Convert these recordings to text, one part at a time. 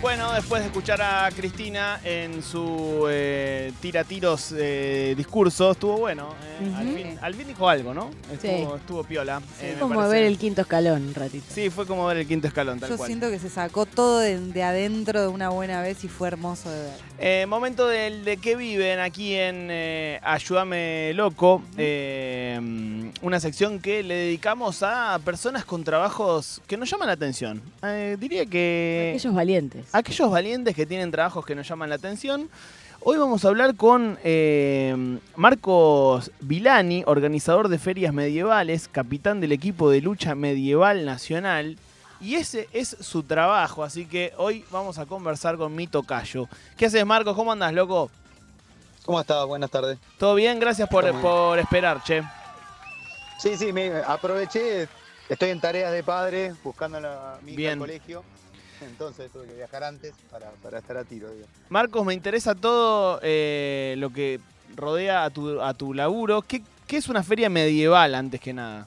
Bueno, después de escuchar a Cristina en su eh, tira tiros eh, discurso, estuvo bueno. eh. al, fin, al fin dijo algo, ¿no? Estuvo, Sí. estuvo piola. eh, me como parece. ver el quinto escalón un ratito. Sí, fue como ver el quinto escalón, tal Yo cual. siento que se sacó todo de, de adentro de una buena vez y fue hermoso de ver. Eh, momento del de qué viven aquí en eh, Ayúdame Loco, eh, una sección que le dedicamos a personas con trabajos que nos llaman la atención. Eh, diría que Aquellos valientes. Aquellos valientes que tienen trabajos que nos llaman la atención. Hoy vamos a hablar con eh, Marcos Vilani, organizador de ferias medievales, capitán del equipo de lucha medieval nacional. Y ese es su trabajo, así que hoy vamos a conversar con mi tocayo. ¿Qué haces, Marcos? ¿Cómo andas, loco? ¿Cómo estás? Buenas tardes. ¿Todo bien? Gracias por, por esperar, che. Sí, sí, me aproveché. Estoy en tareas de padre, buscando a la, mi hija Bien. al colegio. Entonces tuve que viajar antes para, para estar a tiro. Marcos, me interesa todo eh, lo que rodea a tu, a tu laburo. ¿Qué, ¿Qué es una feria medieval, antes que nada?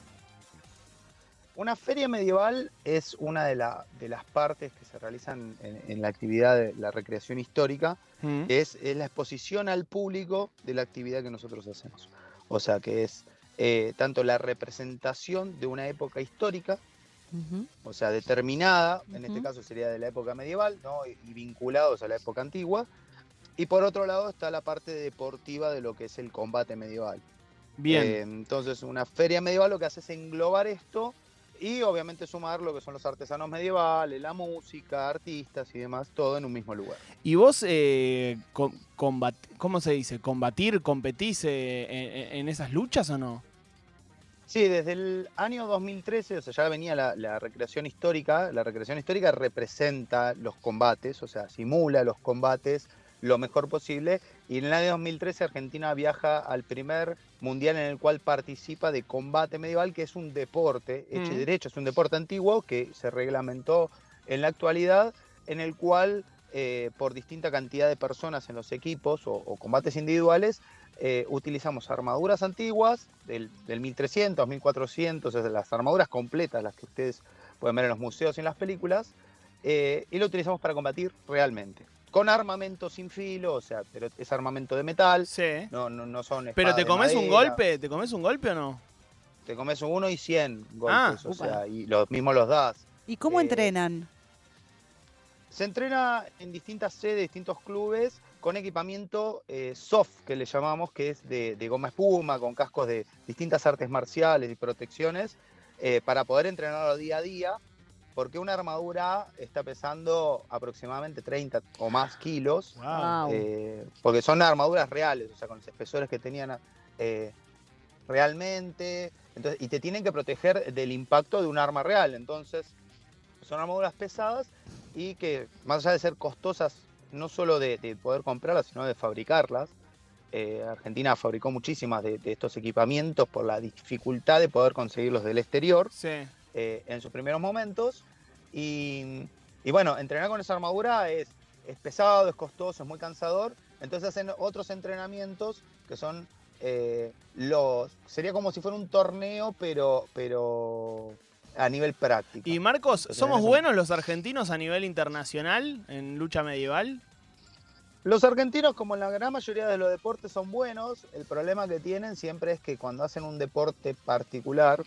Una feria medieval es una de, la- de las partes que se realizan en, en la actividad de la recreación histórica, Mm. que es, es la exposición al público de la actividad que nosotros hacemos. O sea, que es eh, tanto la representación de una época histórica, O sea, determinada, en este caso sería de la época medieval, ¿no? y, y vinculados a la época antigua. Y por otro lado está la parte deportiva de lo que es el combate medieval. Bien. Eh, entonces, una feria medieval lo que hace es englobar esto y obviamente sumar lo que son los artesanos medievales, la música, artistas y demás, todo en un mismo lugar. ¿Y vos, eh, com- combat- ¿cómo se dice? ¿Combatir, competís eh, en, en esas luchas o no? Sí, desde el año 2013, o sea, ya venía la, la recreación histórica. La recreación histórica representa los combates, o sea, simula los combates lo mejor posible. Y en el año 2013 Argentina viaja al primer mundial en el cual participa de combate medieval, que es un deporte, hecho y Mm. derecho, es un deporte antiguo que se reglamentó en la actualidad, en el cual eh, por distinta cantidad de personas en los equipos o, o combates individuales, eh, utilizamos armaduras antiguas del, del 1300, 1400, es de las armaduras completas, las que ustedes pueden ver en los museos y en las películas, eh, y lo utilizamos para combatir realmente. Con armamento sin filo, o sea, pero es armamento de metal, Sí. no, no, no son ¿Pero te comes un golpe? ¿Te comes un golpe o no? Te comes uno y 100 Ah, golpes, o upa. sea, y los mismos los das. ¿Y cómo Eh, entrenan? Se entrena en distintas sedes, distintos clubes, con equipamiento eh, soft, que le llamamos, que es de, de goma espuma, con cascos de distintas artes marciales y protecciones, eh, para poder entrenarlo día a día, porque una armadura está pesando aproximadamente 30 o más kilos, Wow. eh, porque son armaduras reales, o sea, con los espesores que tenían eh, realmente, entonces, y te tienen que proteger del impacto de un arma real, entonces son armaduras pesadas y que más allá de ser costosas, no solo de, de poder comprarlas, sino de fabricarlas, eh, Argentina fabricó muchísimas de, de estos equipamientos por la dificultad de poder conseguirlos del exterior Sí. eh, en sus primeros momentos. Y, y bueno, entrenar con esa armadura es, es pesado, es costoso, es muy cansador. Entonces hacen otros entrenamientos que son eh, los. Sería como si fuera un torneo, pero, pero a nivel práctico. Y Marcos, ¿somos buenos los argentinos a nivel internacional en lucha medieval? Los argentinos, como en la gran mayoría de los deportes, son buenos. El problema que tienen siempre es que cuando hacen un deporte particular,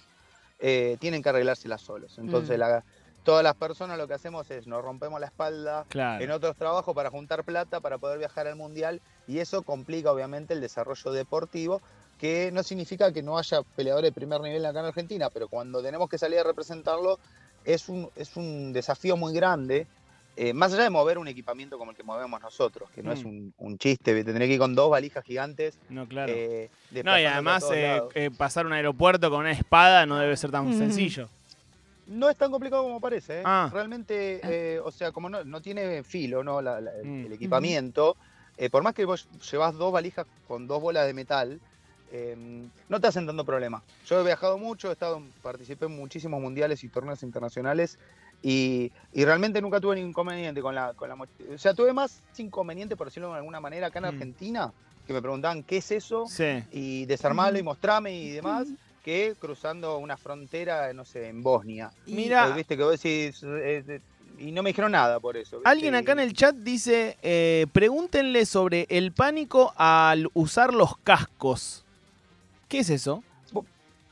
eh, tienen que arreglárselas solos. Entonces, Mm. la- todas las personas lo que hacemos es nos rompemos la espalda Claro. en otros trabajos para juntar plata para poder viajar al mundial y eso complica obviamente el desarrollo deportivo que no significa que no haya peleadores de primer nivel acá en Argentina, pero cuando tenemos que salir a representarlo es un, es un desafío muy grande, eh, más allá de mover un equipamiento como el que movemos nosotros, que no es Mm. un, un chiste, tendré que ir con dos valijas gigantes. No, claro. eh, no, y además eh, eh, pasar un aeropuerto con una espada no debe ser tan Mm. sencillo. No es tan complicado como parece. ¿eh? Ah. Realmente, eh, o sea, como no, no tiene filo ¿no? La- la- el- Mm. el equipamiento, eh, por más que vos llevas dos valijas con dos bolas de metal, eh, no te hacen tanto problema. Yo he viajado mucho, he estado, participé en muchísimos mundiales y torneos internacionales y, y realmente nunca tuve ningún inconveniente con la, con la mochila. O sea, tuve más inconveniente, por decirlo de alguna manera, acá en Mm. Argentina, que me preguntaban qué es eso Sí. y desarmarlo y mostrarme y demás, que cruzando una frontera, no sé, en Bosnia. Y- Mira. Viste que vos decís, eh, eh, y no me dijeron nada por eso. ¿viste? Alguien acá en el chat dice, eh, pregúntenle sobre el pánico al usar los cascos. ¿Qué es eso?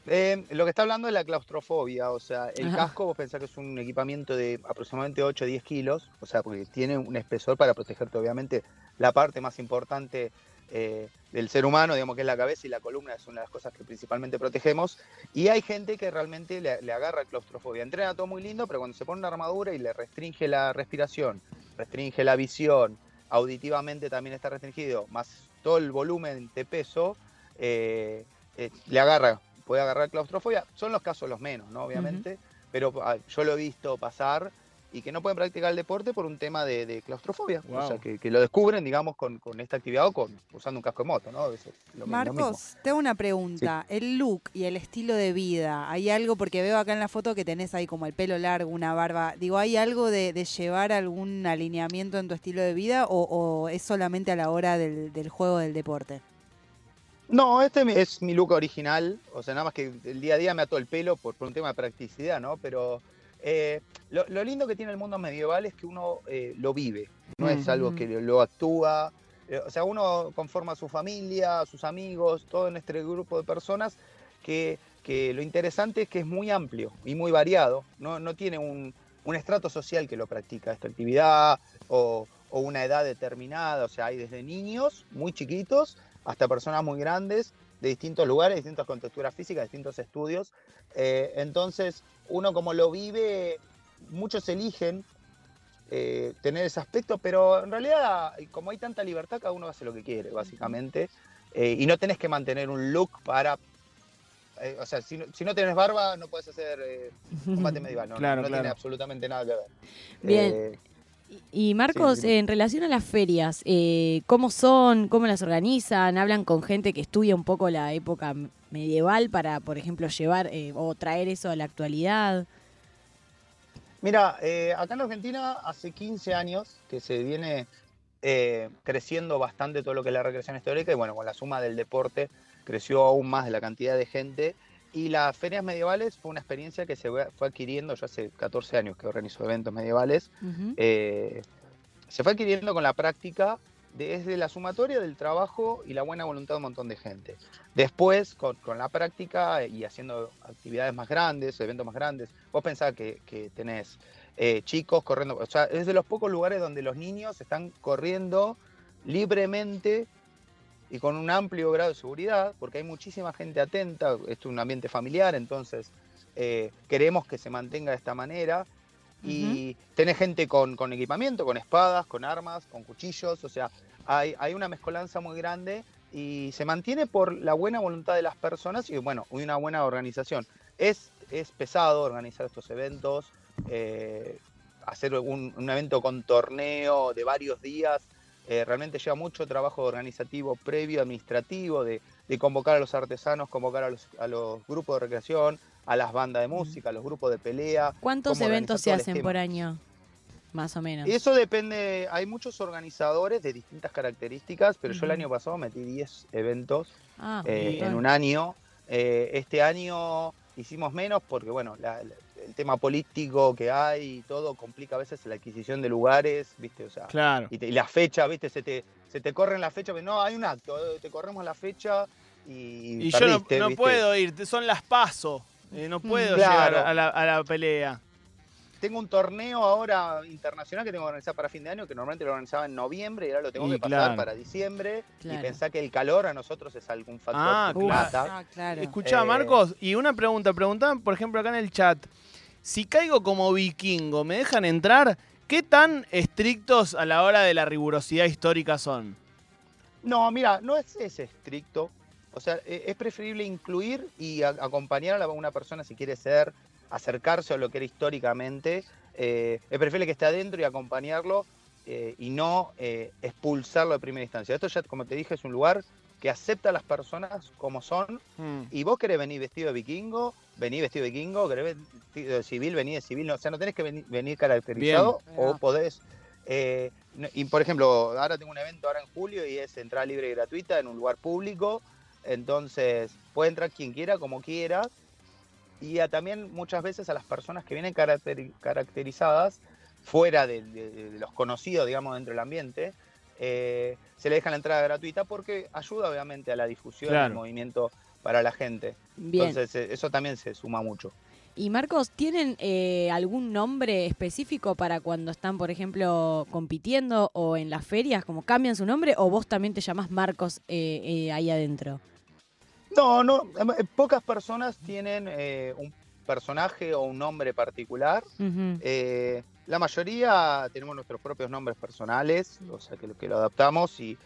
Eh, lo que está hablando es la claustrofobia, o sea, el Ajá. casco vos pensás que es un equipamiento de aproximadamente 8 o 10 kilos, o sea, porque tiene un espesor para protegerte, obviamente, la parte más importante eh, del ser humano, digamos que es la cabeza y la columna, es una de las cosas que principalmente protegemos, y hay gente que realmente le, le agarra claustrofobia. Entrena todo muy lindo, pero cuando se pone una armadura y le restringe la respiración, restringe la visión, auditivamente también está restringido, más todo el volumen de peso, eh, eh, le agarra, puede agarrar claustrofobia. Son los casos los menos, ¿no? Obviamente, pero ah, yo lo he visto pasar y que no pueden practicar el deporte por un tema de, de claustrofobia. O sea, que, que lo descubren, digamos, con, con esta actividad o con, usando un casco de moto, ¿no? Es lo, mi- lo mismo. Marcos, te hago una pregunta. El look y el estilo de vida, ¿hay algo? Porque veo acá en la foto que tenés ahí como el pelo largo, una barba. Digo, ¿hay algo de, de llevar algún alineamiento en tu estilo de vida o, o es solamente a la hora del, del juego del deporte? No, este es mi look original, o sea, nada más que el día a día me ató el pelo por, por un tema de practicidad, ¿no? Pero eh, lo, lo lindo que tiene el mundo medieval es que uno eh, lo vive, no es algo que lo, lo actúa, eh, o sea, uno conforma su familia, sus amigos, todo en este grupo de personas que, que lo interesante es que es muy amplio y muy variado, no, no tiene un, un estrato social que lo practica esta actividad o, o una edad determinada, o sea, hay desde niños muy chiquitos hasta personas muy grandes de distintos lugares, distintas contexturas físicas, distintos estudios. Eh, entonces, uno como lo vive, muchos eligen eh, tener ese aspecto, pero en realidad, como hay tanta libertad, cada uno hace lo que quiere, básicamente. Eh, y no tenés que mantener un look para... eh, o sea, si no, si no tenés barba, no puedes hacer eh, combate medieval. No, no- Claro, no, claro. tiene absolutamente nada que ver. Bien. Eh, Y Marcos, Sí, en relación a las ferias, eh, ¿cómo son? ¿Cómo las organizan? ¿Hablan con gente que estudia un poco la época medieval para, por ejemplo, llevar eh, o traer eso a la actualidad? Mira, eh, acá en Argentina hace 15 años que se viene eh, creciendo bastante todo lo que es la recreación histórica y bueno, con la suma del deporte creció aún más la cantidad de gente y las ferias medievales fue una experiencia que se fue adquiriendo, yo hace 14 años que organizo eventos medievales, eh, se fue adquiriendo con la práctica desde la sumatoria del trabajo y la buena voluntad de un montón de gente. Después, con, con la práctica y haciendo actividades más grandes, eventos más grandes, vos pensás que, que tenés eh, chicos corriendo, o sea, es de los pocos lugares donde los niños están corriendo libremente y con un amplio grado de seguridad, porque hay muchísima gente atenta, esto es un ambiente familiar, entonces eh, queremos que se mantenga de esta manera. Y tenés gente con, con equipamiento, con espadas, con armas, con cuchillos, o sea, hay, hay una mezcolanza muy grande y se mantiene por la buena voluntad de las personas y bueno, una buena organización. Es, es pesado organizar estos eventos, eh, hacer un, un evento con torneo de varios días, eh, realmente lleva mucho trabajo organizativo previo, administrativo, de, de convocar a los artesanos, convocar a los, a los grupos de recreación, a las bandas de música, a los grupos de pelea. ¿Cuántos eventos se hacen por año? Más o menos. Y eso depende, hay muchos organizadores de distintas características, pero yo el año pasado metí 10 eventos Ah, eh, en un año. Eh, este año hicimos menos porque, bueno, la- la- el tema político que hay y todo complica a veces la adquisición de lugares, ¿viste? O sea, Claro. y, te- y la fecha, ¿viste? Se te, se te corren la fecha, pero no, hay un acto, eh, te corremos la fecha y, Y yo no, puedo ir, son las paso. eh, no puedo Claro. llegar a la, a la pelea. Tengo un torneo ahora internacional que tengo que organizar para fin de año, que normalmente lo organizaba en noviembre y ahora lo tengo Y que pasar claro. para diciembre. Claro. Y pensar que el calor a nosotros es algún factor Ah, que claro. Ah, claro. Escuchá, Eh, Marcos, y una pregunta. Preguntaban, por ejemplo, acá en el chat. Si caigo como vikingo, ¿me dejan entrar? ¿Qué tan estrictos a la hora de la rigurosidad histórica son? No, mira, no es, es estricto. O sea, e- es preferible incluir y a- acompañar a una persona si quiere ser, acercarse a lo que era históricamente. Eh, es preferible que esté adentro y acompañarlo eh, y no eh, expulsarlo de primera instancia. Esto ya, como te dije, es un lugar que acepta a las personas como son Mm. y vos querés venir vestido de vikingo, vení vestido de vikingo, querés venir vestido de civil, vení de civil, no, o sea, no tenés que venir, venir caracterizado Bien. o podés. eh, y por ejemplo, ahora tengo un evento ahora en julio y es entrada libre y gratuita en un lugar público, entonces puede entrar quien quiera, como quiera, y a- también muchas veces a las personas que vienen caracteri- caracterizadas fuera de, de- de los conocidos, digamos, dentro del ambiente, eh, se le deja la entrada gratuita porque ayuda obviamente a la difusión Claro. del movimiento para la gente. Bien. Entonces eh, eso también se suma mucho. Y Marcos, ¿tienen eh, algún nombre específico para cuando están, por ejemplo, compitiendo o en las ferias? ¿Como cambian su nombre o vos también te llamás Marcos eh, eh, ahí adentro? No, no, pocas personas tienen eh, un personaje o un nombre particular. Eh, la mayoría tenemos nuestros propios nombres personales, o sea que lo, que lo adaptamos y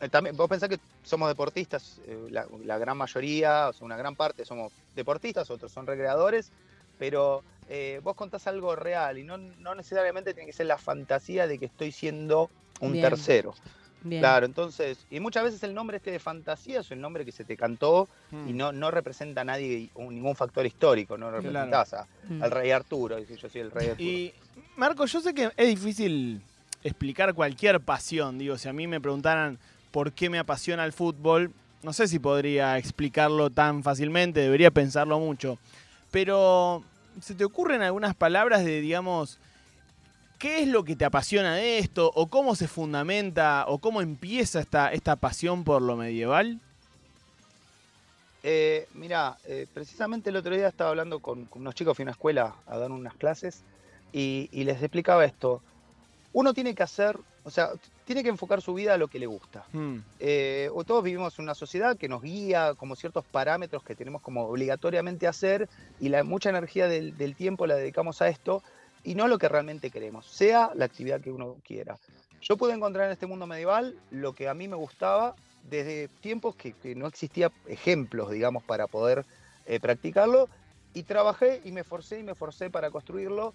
eh, también vos pensás que somos deportistas, eh, la, la gran mayoría, o sea, una gran parte somos deportistas, otros son recreadores, pero vos contás algo real y no, no necesariamente tiene que ser la fantasía de que estoy siendo un Bien. tercero. Bien. Claro, entonces, y muchas veces el nombre este de fantasía es el nombre que se te cantó Mm. y no, no representa a nadie, un- ningún factor histórico, no representás a- Mm. al rey Arturo, dice yo soy el rey Arturo. Y Marco, yo sé que es difícil explicar cualquier pasión. Digo, si a mí me preguntaran por qué me apasiona el fútbol, no sé si podría explicarlo tan fácilmente, debería pensarlo mucho. Pero, ¿se te ocurren algunas palabras de, digamos, qué es lo que te apasiona de esto? ¿O cómo se fundamenta? ¿O cómo empieza esta, esta pasión por lo medieval? Eh, mira, eh, precisamente el otro día estaba hablando con, con unos chicos, fui a una escuela a dar unas clases y, y les explicaba esto. Uno tiene que hacer, o sea, tiene que enfocar su vida a lo que le gusta. Mm, Eh, o todos vivimos en una sociedad que nos guía como ciertos parámetros que tenemos como obligatoriamente hacer y la mucha energía del, del tiempo la dedicamos a esto y no lo que realmente queremos, sea la actividad que uno quiera. Yo pude encontrar en este mundo medieval lo que a mí me gustaba desde tiempos que, que no existía ejemplos, digamos, para poder eh, practicarlo y trabajé y me forcé y me forcé para construirlo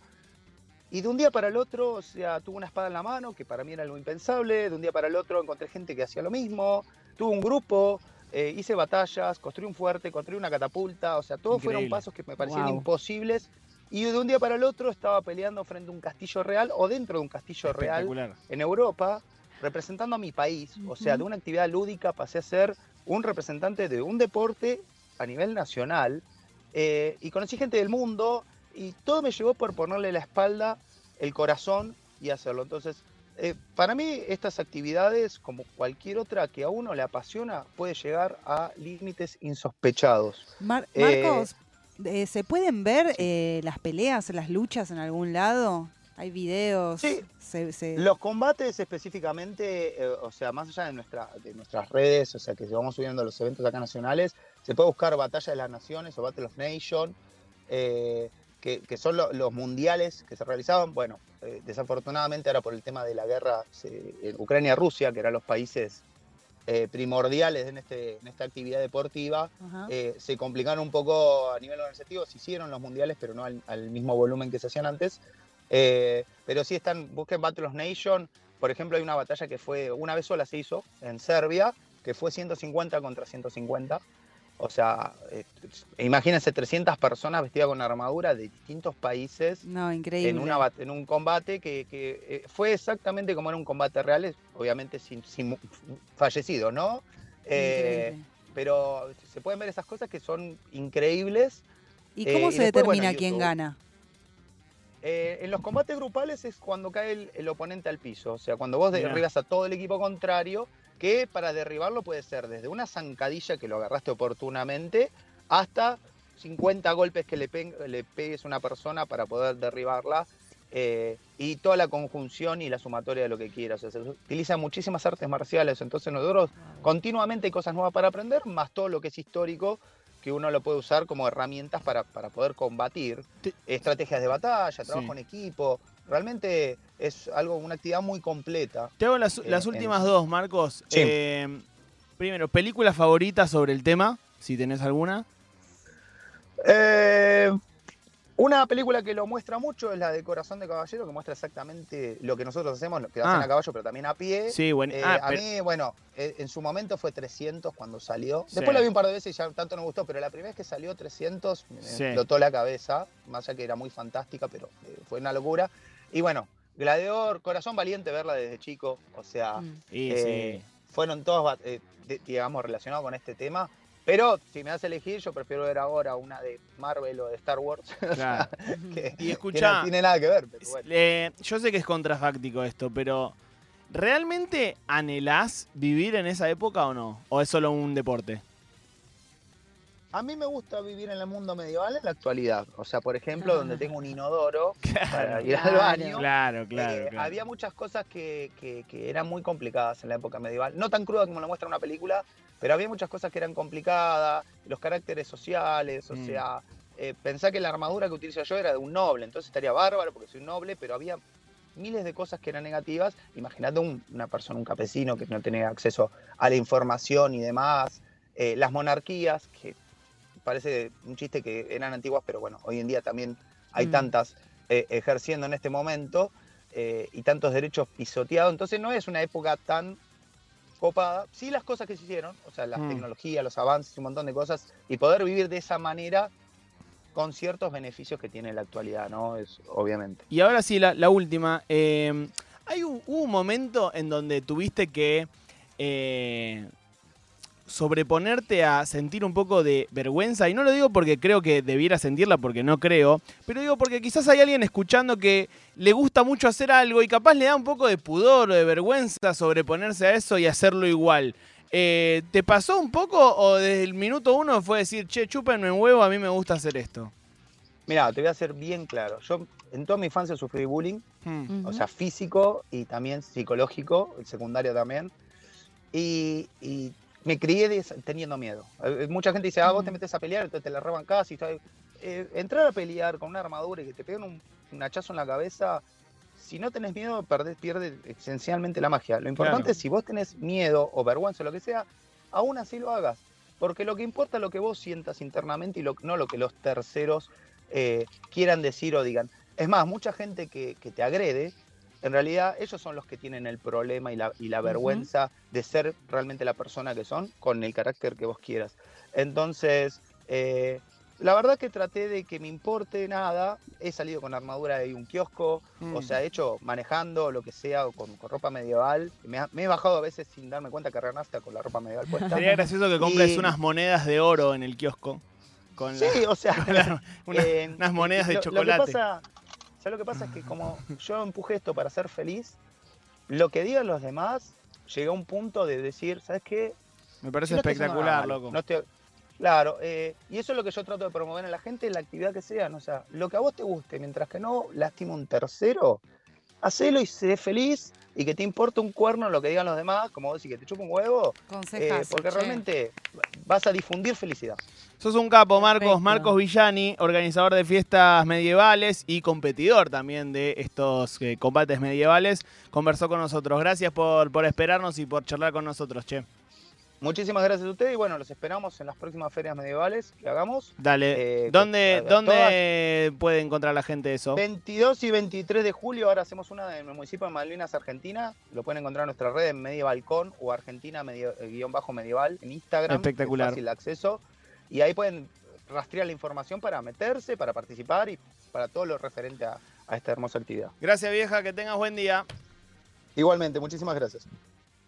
y de un día para el otro, o sea, tuve una espada en la mano, que para mí era algo impensable. De un día para el otro encontré gente que hacía lo mismo. Tuve un grupo, eh, hice batallas, construí un fuerte, construí una catapulta. O sea, todos fueron Increíble. pasos que me parecían Guau. imposibles. Y de un día para el otro estaba peleando frente a un castillo real o dentro de un castillo real en Europa, representando a mi país. O sea, de una actividad lúdica pasé a ser un representante de un deporte a nivel nacional. eh, y conocí gente del mundo y todo me llevó por ponerle la espalda, el corazón y hacerlo. Entonces, eh, para mí estas actividades, como cualquier otra que a uno le apasiona, puede llegar a límites insospechados. Mar- Eh, Marcos, eh, ¿se pueden ver eh, las peleas, las luchas en algún lado? ¿Hay videos? Sí. Se- se- Los combates específicamente, eh, o sea, más allá de, nuestra, de nuestras redes, o sea, que vamos subiendo los eventos acá nacionales, se puede buscar Batalla de las Naciones o Battle of Nations, eh, que, que son lo- los mundiales que se realizaban. Bueno, eh, desafortunadamente ahora por el tema de la guerra Ucrania-Rusia, que eran los países eh, primordiales en, este, en esta actividad deportiva, eh, se complicaron un poco a nivel organizativo, se hicieron los mundiales, pero no al, al mismo volumen que se hacían antes. Eh, pero sí están, busquen Battle of Nation, por ejemplo, hay una batalla que fue, una vez sola se hizo en Serbia, que fue 150 contra 150. O sea, eh, imagínense 300 personas vestidas con armadura de distintos países No, increíble. en, una, bat- en un combate que, que, eh, fue exactamente como era un combate real, obviamente sin, sin fallecidos, ¿no? Eh, pero se pueden ver esas cosas que son increíbles. ¿Y eh, cómo y se después, determina bueno, quién gana? Eh, en los combates grupales es cuando cae el, el oponente al piso, o sea, cuando vos derribas a todo el equipo contrario, que para derribarlo puede ser desde una zancadilla que lo agarraste oportunamente hasta 50 golpes que le, pe- le pegues a una persona para poder derribarla eh, y toda la conjunción y la sumatoria de lo que quieras. O sea, se utilizan muchísimas artes marciales, entonces nosotros continuamente hay cosas nuevas para aprender, más todo lo que es histórico que uno lo puede usar como herramientas para, para poder combatir, Te- estrategias de batalla, trabajo Sí. en equipo. Realmente es algo, una actividad muy completa. Te hago las, las en- últimas dos, Marcos. Sí. Eh, primero, película favorita sobre el tema, si tenés alguna. Eh, una película que lo muestra mucho es la de Corazón de Caballero, que muestra exactamente lo que nosotros hacemos, que hacen Ah. a caballo, pero también a pie. Sí, bueno. Eh, ah, a pero- mí, bueno, eh, en su momento fue 300 cuando salió. Sí. Después la vi un par de veces y ya tanto no me gustó, pero la primera vez que salió 300 me Sí. explotó la cabeza, más allá que era muy fantástica, pero eh, fue una locura. Y bueno, Gladiador, Corazón Valiente, verla desde chico, o sea, Mm. y eh, sí. fueron todos, eh, de- digamos, relacionados con este tema. Pero si me das a elegir, yo prefiero ver ahora una de Marvel o de Star Wars. Claro. que, Y que escuchá, no tiene nada que ver. Pero bueno. eh, yo sé que es contrafáctico esto, pero ¿realmente anhelás vivir en esa época o no? ¿O es solo un deporte? A mí me gusta vivir en el mundo medieval en la actualidad. O sea, por ejemplo, Ah. donde tengo un inodoro para Claro, ir al Claro. baño. claro, claro. Eh, claro. Había muchas cosas que, que- que eran muy complicadas en la época medieval. No tan cruda como lo muestra una película, pero había muchas cosas que eran complicadas, los caracteres sociales, o Mm. sea, eh, pensá que la armadura que utilizo yo era de un noble, entonces estaría bárbaro porque soy un noble, pero había miles de cosas que eran negativas. Imagínate un- una persona, un campesino que no tenía acceso a la información y demás. Eh, las monarquías, que parece un chiste que eran antiguas, pero bueno, hoy en día también hay Mm. tantas eh, ejerciendo en este momento eh, y tantos derechos pisoteados. Entonces no es una época tan copada. Sí las cosas que se hicieron, o sea, las Mm. tecnologías, los avances, un montón de cosas, y poder vivir de esa manera con ciertos beneficios que tiene la actualidad, ¿no? Es obviamente. Y ahora sí, la, la última. eh, hay un momento en donde tuviste que eh, sobreponerte a sentir un poco de vergüenza. Y no lo digo porque creo que debiera sentirla, porque no creo. Pero digo porque quizás hay alguien escuchando que le gusta mucho hacer algo y capaz le da un poco de pudor o de vergüenza sobreponerse a eso y hacerlo igual. Eh, ¿Te pasó un poco o desde el minuto uno fue decir, che, chúpenme un huevo, a mí me gusta hacer esto? Mira, te voy a ser bien claro. Yo en toda mi infancia sufrí bullying, Hmm. o sea, físico y también psicológico, el secundario también. Y, y me crié teniendo miedo. Eh, Mucha gente dice, ah, vos te metes a pelear, entonces te la roban casi. Eh, entrar a pelear con una armadura y que te peguen un, un hachazo en la cabeza, si no tenés miedo, perdés, pierde esencialmente la magia. Lo importante Claro. es si vos tenés miedo o vergüenza o lo que sea, aún así lo hagas. Porque lo que importa es lo que vos sientas internamente y lo- no lo que los terceros eh, quieran decir o digan. Es más, mucha gente que, que te agrede, en realidad ellos son los que tienen el problema y la, y la vergüenza de ser realmente la persona que son con el carácter que vos quieras. Entonces, eh, la verdad que traté de que me importe nada. He salido con armadura de un kiosco, Mm. o sea, he hecho manejando lo que sea o con, con ropa medieval. Me, ha- me he bajado a veces sin darme cuenta que Renasta con la ropa medieval puesta. Sería gracioso que compres Y- unas monedas de oro en el kiosco. Con la- Sí, o sea, con la- una- Eh, unas monedas de lo- chocolate. Lo que pasa, ¿sabes lo que pasa? Es que como yo empujé esto para ser feliz, lo que digan los demás, llegué a un punto de decir, ¿sabes qué? Me parece no espectacular, loco. no estoy- Claro, eh, y eso es lo que yo trato de promover en la gente, la actividad que sea. O sea, lo que a vos te guste, mientras que no lastime un tercero, hacelo y sé feliz y que te importe un cuerno lo que digan los demás, como vos decís, que te chupa un huevo, eh, porque realmente vas a difundir felicidad. Sos un capo, Marcos. Perfecto. Marcos Villani, organizador de fiestas medievales y competidor también de estos eh, combates medievales. Conversó con nosotros. Gracias por, por esperarnos y por charlar con nosotros, che. Muchísimas gracias a ustedes y bueno, los esperamos en las próximas ferias medievales que hagamos. Dale. Eh, ¿Dónde, dónde puede encontrar la gente eso? 22 y 23 de julio, ahora hacemos una en el municipio de Malvinas, Argentina. Lo pueden encontrar en nuestra red en Medievalcon o Argentina medio- eh, guion bajo medieval en Instagram. Espectacular. Es fácil acceso. Y ahí pueden rastrear la información para meterse, para participar y para todo lo referente a, a esta hermosa actividad. Gracias, vieja. Que tengas buen día. Igualmente, muchísimas gracias.